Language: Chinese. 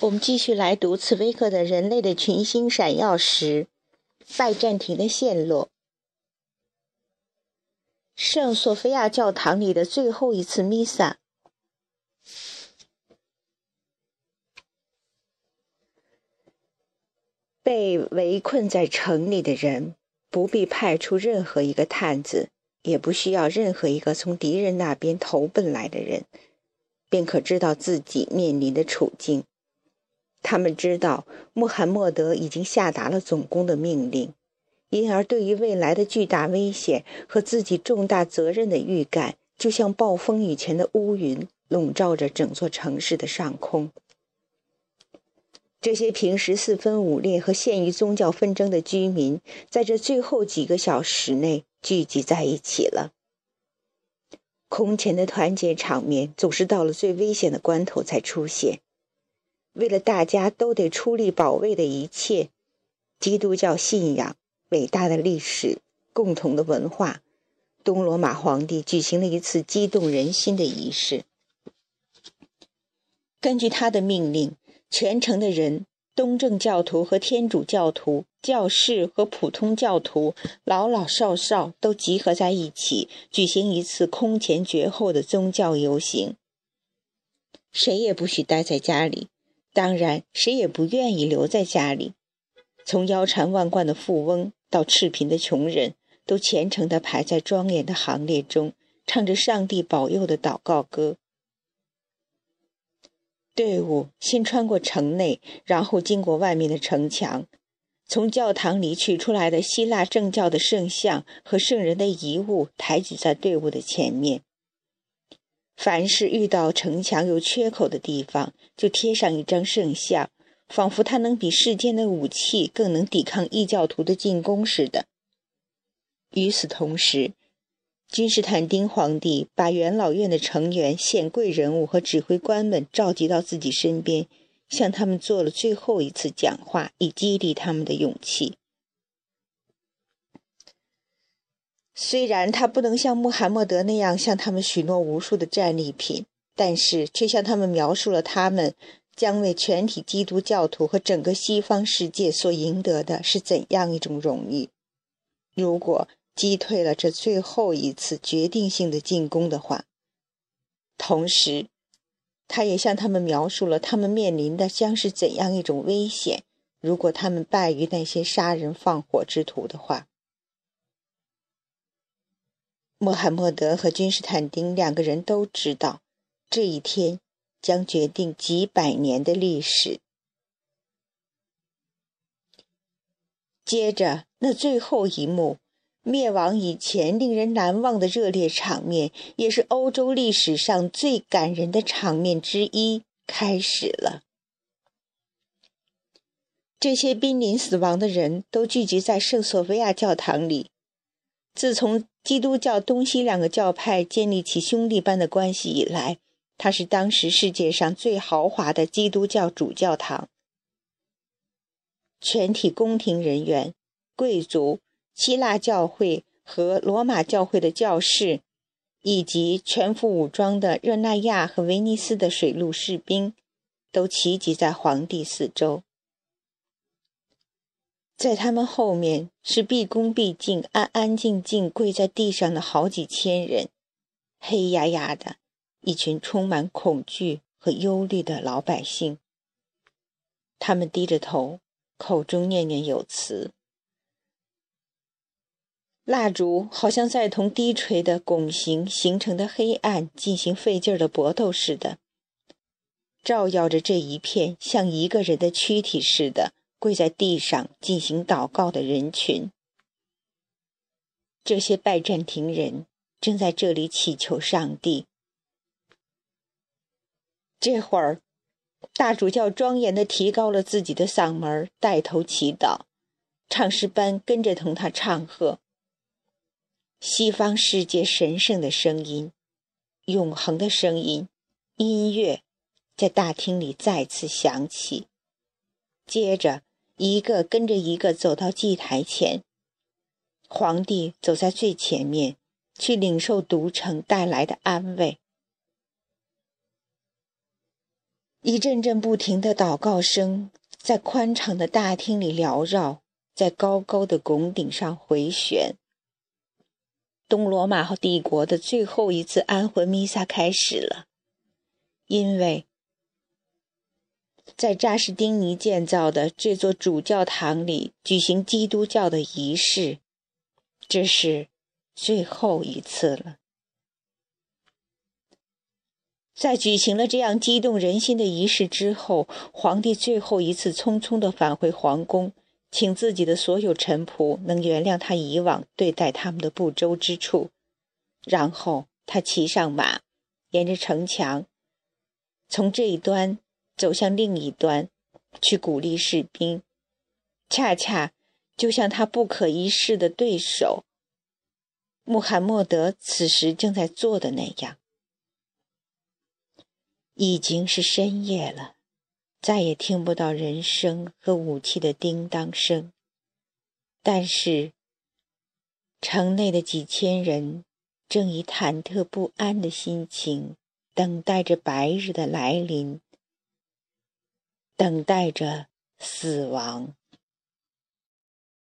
我们继续来读茨威格的《人类的群星闪耀时》，拜占庭的陷落。圣索菲亚教堂里的最后一次弥撒。被围困在城里的人，不必派出任何一个探子，也不需要任何一个从敌人那边投奔来的人，便可知道自己面临的处境。他们知道穆罕默德已经下达了总攻的命令，因而对于未来的巨大危险和自己重大责任的预感，就像暴风雨前的乌云，笼罩着整座城市的上空。这些平时四分五裂和陷于宗教纷争的居民，在这最后几个小时内聚集在一起了。空前的团结场面，总是到了最危险的关头才出现。为了大家都得出力保卫的一切，基督教信仰、伟大的历史、共同的文化，东罗马皇帝举行了一次激动人心的仪式。根据他的命令，全城的人，东正教徒和天主教徒、教士和普通教徒，老老少少都集合在一起，举行一次空前绝后的宗教游行。谁也不许待在家里。当然，谁也不愿意留在家里。从腰缠万贯的富翁到赤贫的穷人，都虔诚地排在庄严的行列中，唱着上帝保佑的祷告歌。队伍先穿过城内，然后经过外面的城墙，从教堂里取出来的希腊正教的圣像和圣人的遗物抬举在队伍的前面。凡是遇到城墙有缺口的地方，就贴上一张圣像，仿佛它能比世间的武器更能抵抗异教徒的进攻似的。与此同时，君士坦丁皇帝把元老院的成员、显贵人物和指挥官们召集到自己身边，向他们做了最后一次讲话，以激励他们的勇气。虽然他不能像穆罕默德那样向他们许诺无数的战利品，但是却向他们描述了他们将为全体基督教徒和整个西方世界所赢得的是怎样一种荣誉。如果击退了这最后一次决定性的进攻的话，同时，他也向他们描述了他们面临的将是怎样一种危险。如果他们败于那些杀人放火之徒的话。穆罕默德和君士坦丁两个人都知道，这一天将决定几百年的历史。接着，那最后一幕，灭亡以前令人难忘的热烈场面，也是欧洲历史上最感人的场面之一，开始了。这些濒临死亡的人都聚集在圣索菲亚教堂里。自从基督教东西两个教派建立起兄弟般的关系以来，它是当时世界上最豪华的基督教主教堂。全体宫廷人员、贵族、希腊教会和罗马教会的教士，以及全副武装的热那亚和威尼斯的水陆士兵，都齐集在皇帝四周。在他们后面是毕恭毕敬、安安静静跪在地上的好几千人，黑压压的一群充满恐惧和忧虑的老百姓。他们低着头，口中念念有词，蜡烛好像在同低垂的拱形形成的黑暗进行费劲的搏斗似的，照耀着这一片像一个人的躯体似的。跪在地上进行祷告的人群，这些拜占庭人正在这里祈求上帝。这会儿，大主教庄严地提高了自己的嗓门，带头祈祷，唱诗班跟着同他唱和。西方世界神圣的声音，永恒的声音，音乐，在大厅里再次响起，接着。一个跟着一个走到祭台前，皇帝走在最前面，去领受独城带来的安慰。一阵阵不停的祷告声在宽敞的大厅里缭绕，在高高的拱顶上回旋。东罗马帝国的最后一次安魂弥撒开始了，因为在扎什丁尼建造的这座主教堂里举行基督教的仪式，这是最后一次了。在举行了这样激动人心的仪式之后，皇帝最后一次匆匆地返回皇宫，请自己的所有臣仆能原谅他以往对待他们的不周之处。然后他骑上马，沿着城墙，从这一端走向另一端，去鼓励士兵，恰恰就像他不可一世的对手穆罕默德此时正在做的那样。已经是深夜了，再也听不到人声和武器的叮当声。但是，城内的几千人正以忐忑不安的心情等待着白日的来临，等待着死亡。